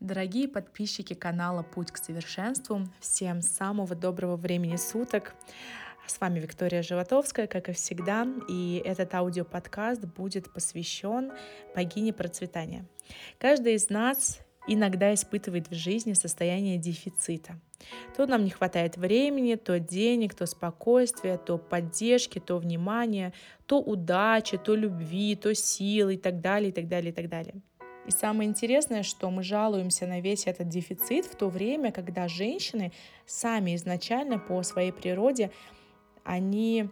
Дорогие подписчики канала «Путь к совершенству», всем самого доброго времени суток. С вами Виктория Животовская, как и всегда, и этот аудиоподкаст будет посвящен богине процветания. Каждый из нас иногда испытывает в жизни состояние дефицита. То нам не хватает времени, то денег, то спокойствия, то поддержки, то внимания, то удачи, то любви, то силы и так далее, и так далее, и так далее. И самое интересное, что мы жалуемся на весь этот дефицит в то время, когда женщины сами изначально по своей природе, они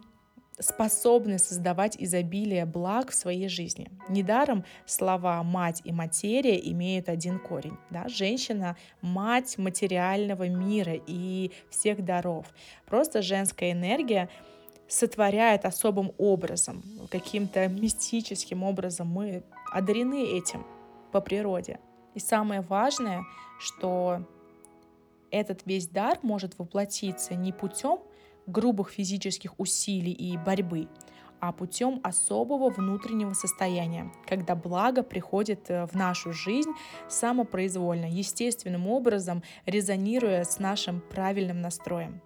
способны создавать изобилие благ в своей жизни. Недаром слова «мать» и «материя» имеют один корень. Да? Женщина — мать материального мира и всех даров. Просто женская энергия сотворяет особым образом, каким-то мистическим образом. Мы одарены этим по природе. И самое важное, что этот весь дар может воплотиться не путем грубых физических усилий и борьбы, а путем особого внутреннего состояния, когда благо приходит э, в нашу жизнь самопроизвольно, естественным образом, резонируя с нашим правильным настроем.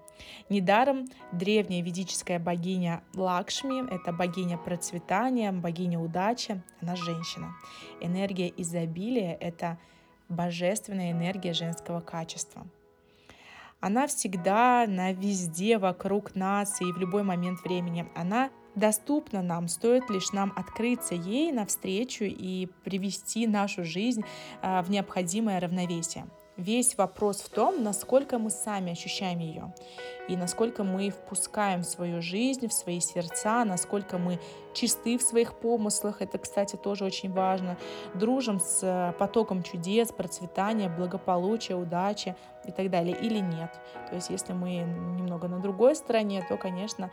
Недаром древняя ведическая богиня Лакшми — это богиня процветания, богиня удачи, она женщина. Энергия изобилия — это божественная энергия женского качества. Она всегда на везде вокруг нас и в любой момент времени. Она доступна нам, стоит лишь нам открыться ей навстречу и привести нашу жизнь а, в необходимое равновесие. Весь вопрос в том, насколько мы сами ощущаем ее и насколько мы впускаем в свою жизнь, в свои сердца, насколько мы чисты в своих помыслах. Это, кстати, тоже очень важно. Дружим с э, потоком чудес, процветания, благополучия, удачи и так далее или нет. То есть, если мы немного на другой стороне, то, конечно,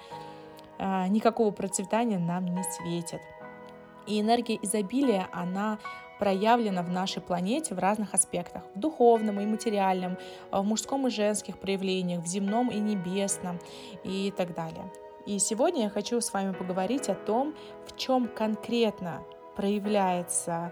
э, никакого процветания нам не светит. И энергия изобилия, она проявлена в нашей планете в разных аспектах. В духовном и материальном, в мужском и женских проявлениях, в земном и небесном и так далее. И сегодня я хочу с вами поговорить о том, в чем конкретно проявляется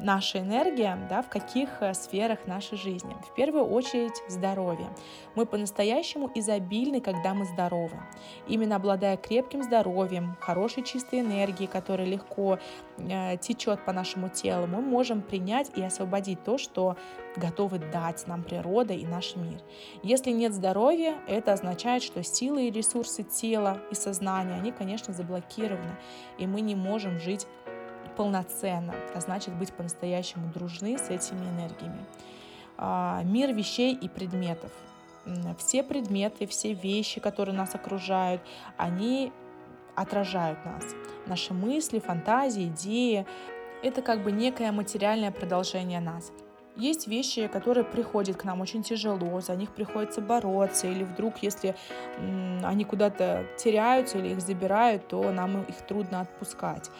наша энергия, да, в каких э, сферах нашей жизни. В первую очередь здоровье. Мы по-настоящему изобильны, когда мы здоровы. Именно обладая крепким здоровьем, хорошей чистой энергией, которая легко э, течет по нашему телу, мы можем принять и освободить то, что готовы дать нам природа и наш мир. Если нет здоровья, это означает, что силы и ресурсы тела и сознания, они, конечно, заблокированы, и мы не можем жить полноценно, а значит быть по-настоящему дружны с этими энергиями. А, мир вещей и предметов. Все предметы, все вещи, которые нас окружают, они отражают нас. Наши мысли, фантазии, идеи — это как бы некое материальное продолжение нас. Есть вещи, которые приходят к нам очень тяжело, за них приходится бороться, или вдруг, если они куда-то теряются или их забирают, то нам их трудно отпускать.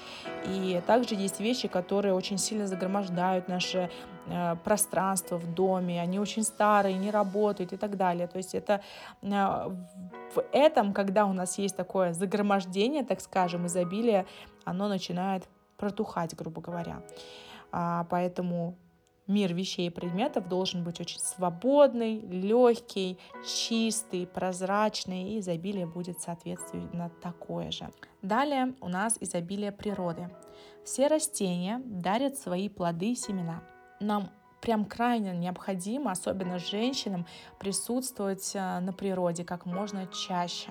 И также есть вещи, которые очень сильно загромождают наше э, пространство в доме, они очень старые, не работают и так далее. То есть это э, в этом, когда у нас есть такое загромождение, так скажем, изобилие, оно начинает протухать, грубо говоря. А, поэтому Мир вещей и предметов должен быть очень свободный, легкий, чистый, прозрачный, и изобилие будет соответственно такое же. Далее у нас изобилие природы. Все растения дарят свои плоды и семена. Нам прям крайне необходимо, особенно женщинам, присутствовать э, на природе как можно чаще,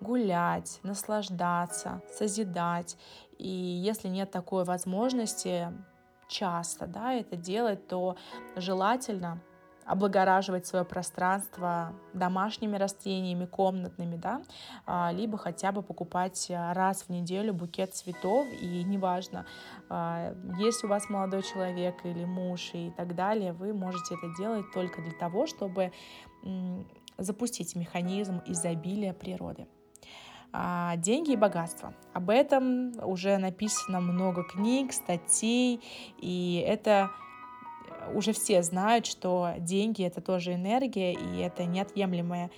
гулять, наслаждаться, созидать. И если нет такой возможности, часто да, это делать, то желательно облагораживать свое пространство домашними растениями, комнатными, да, а, либо хотя бы покупать раз в неделю букет цветов, и неважно, а, есть у вас молодой человек или муж и так далее, вы можете это делать только для того, чтобы запустить механизм изобилия природы. А, деньги и богатство. Об этом уже написано много книг, статей, и это уже все знают, что деньги это тоже энергия, и это неотъемлемая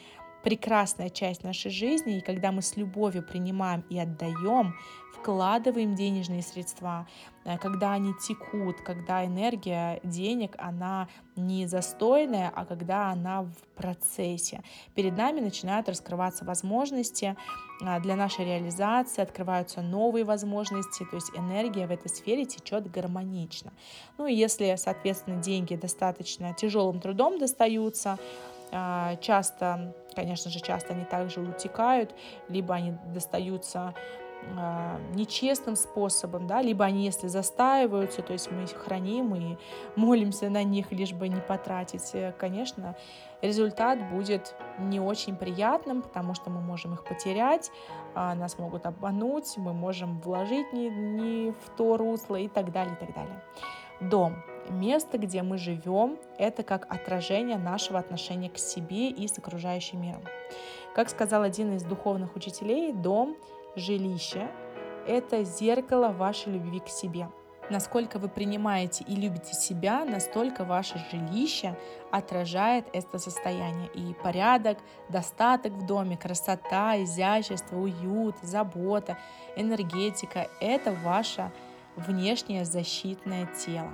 прекрасная часть нашей жизни, и когда мы с любовью принимаем и отдаем, вкладываем денежные средства, э, когда они текут, когда энергия денег, она не застойная, а когда она в процессе. Перед нами начинают раскрываться возможности э, для нашей реализации, открываются новые возможности, то есть энергия в этой сфере течет гармонично. Ну и если, соответственно, деньги достаточно тяжелым трудом достаются, э, часто, конечно же, часто они также утекают, либо они достаются а, нечестным способом, да, либо они, если застаиваются, то есть мы их храним и молимся на них, лишь бы не потратить, э, конечно, результат будет не очень приятным, потому что мы можем их потерять, а, нас могут обмануть, мы можем вложить не, не в то русло и так далее, и так далее. Дом. Место, где мы живем, это как отражение нашего отношения к себе и с окружающим миром. Как сказал один из духовных учителей, дом жилище – это зеркало вашей любви к себе. Насколько вы принимаете и любите себя, настолько ваше жилище отражает это состояние. И порядок, достаток в доме, красота, изящество, уют, забота, энергетика – это ваше внешнее защитное тело.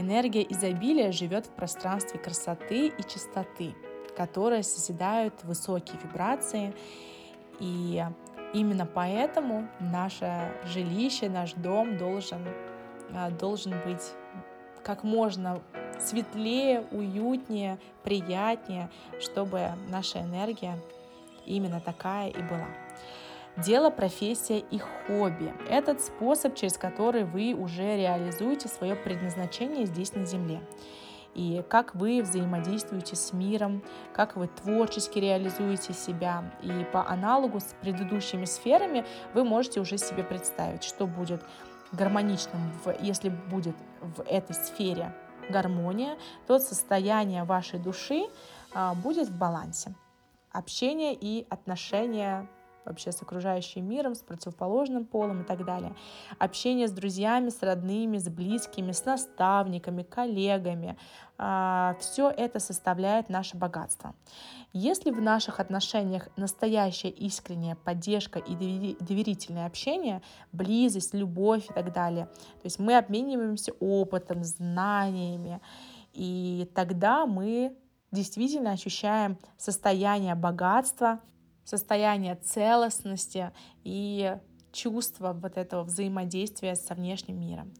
Энергия изобилия живет в пространстве красоты и чистоты, которые созидают высокие вибрации. И Именно поэтому наше жилище, наш дом должен, а, должен быть как можно светлее, уютнее, приятнее, чтобы наша энергия именно такая и была. Дело, профессия и хобби – этот способ, через который вы уже реализуете свое предназначение здесь на Земле и как вы взаимодействуете с миром, как вы творчески реализуете себя. И по аналогу с предыдущими сферами вы можете уже себе представить, что будет гармоничным, в, если будет в этой сфере гармония, то состояние вашей души а, будет в балансе. Общение и отношения вообще с окружающим миром, с противоположным полом и так далее. Общение с друзьями, с родными, с близкими, с наставниками, коллегами. А, Все это составляет наше богатство. Если в наших отношениях настоящая искренняя поддержка и доверительное общение, близость, любовь и так далее, то есть мы обмениваемся опытом, знаниями, и тогда мы действительно ощущаем состояние богатства, состояние целостности и чувство вот этого взаимодействия со внешним миром.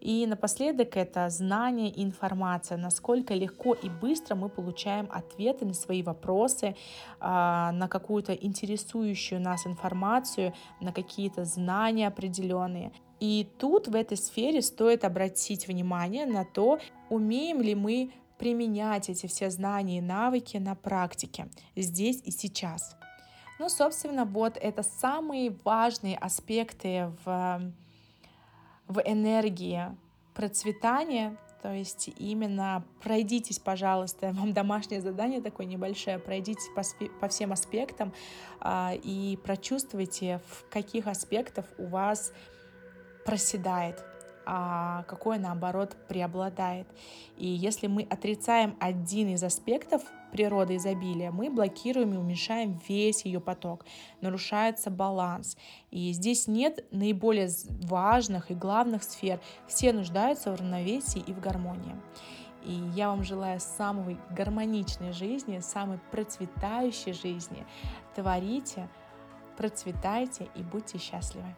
И напоследок это знание и информация, насколько легко и быстро мы получаем ответы на свои вопросы, а, на какую-то интересующую нас информацию, на какие-то знания определенные. И тут в этой сфере стоит обратить внимание на то, умеем ли мы применять эти все знания и навыки на практике здесь и сейчас. Ну, собственно, вот это самые важные аспекты в, в энергии процветания, то есть именно пройдитесь, пожалуйста, вам домашнее задание такое небольшое, пройдитесь по, по всем аспектам а, и прочувствуйте, в каких аспектах у вас проседает а какое наоборот преобладает. И если мы отрицаем один из аспектов природы изобилия, мы блокируем и уменьшаем весь ее поток, нарушается баланс. И здесь нет наиболее важных и главных сфер, все нуждаются в равновесии и в гармонии. И я вам желаю самой гармоничной жизни, самой процветающей жизни. Творите, процветайте и будьте счастливы.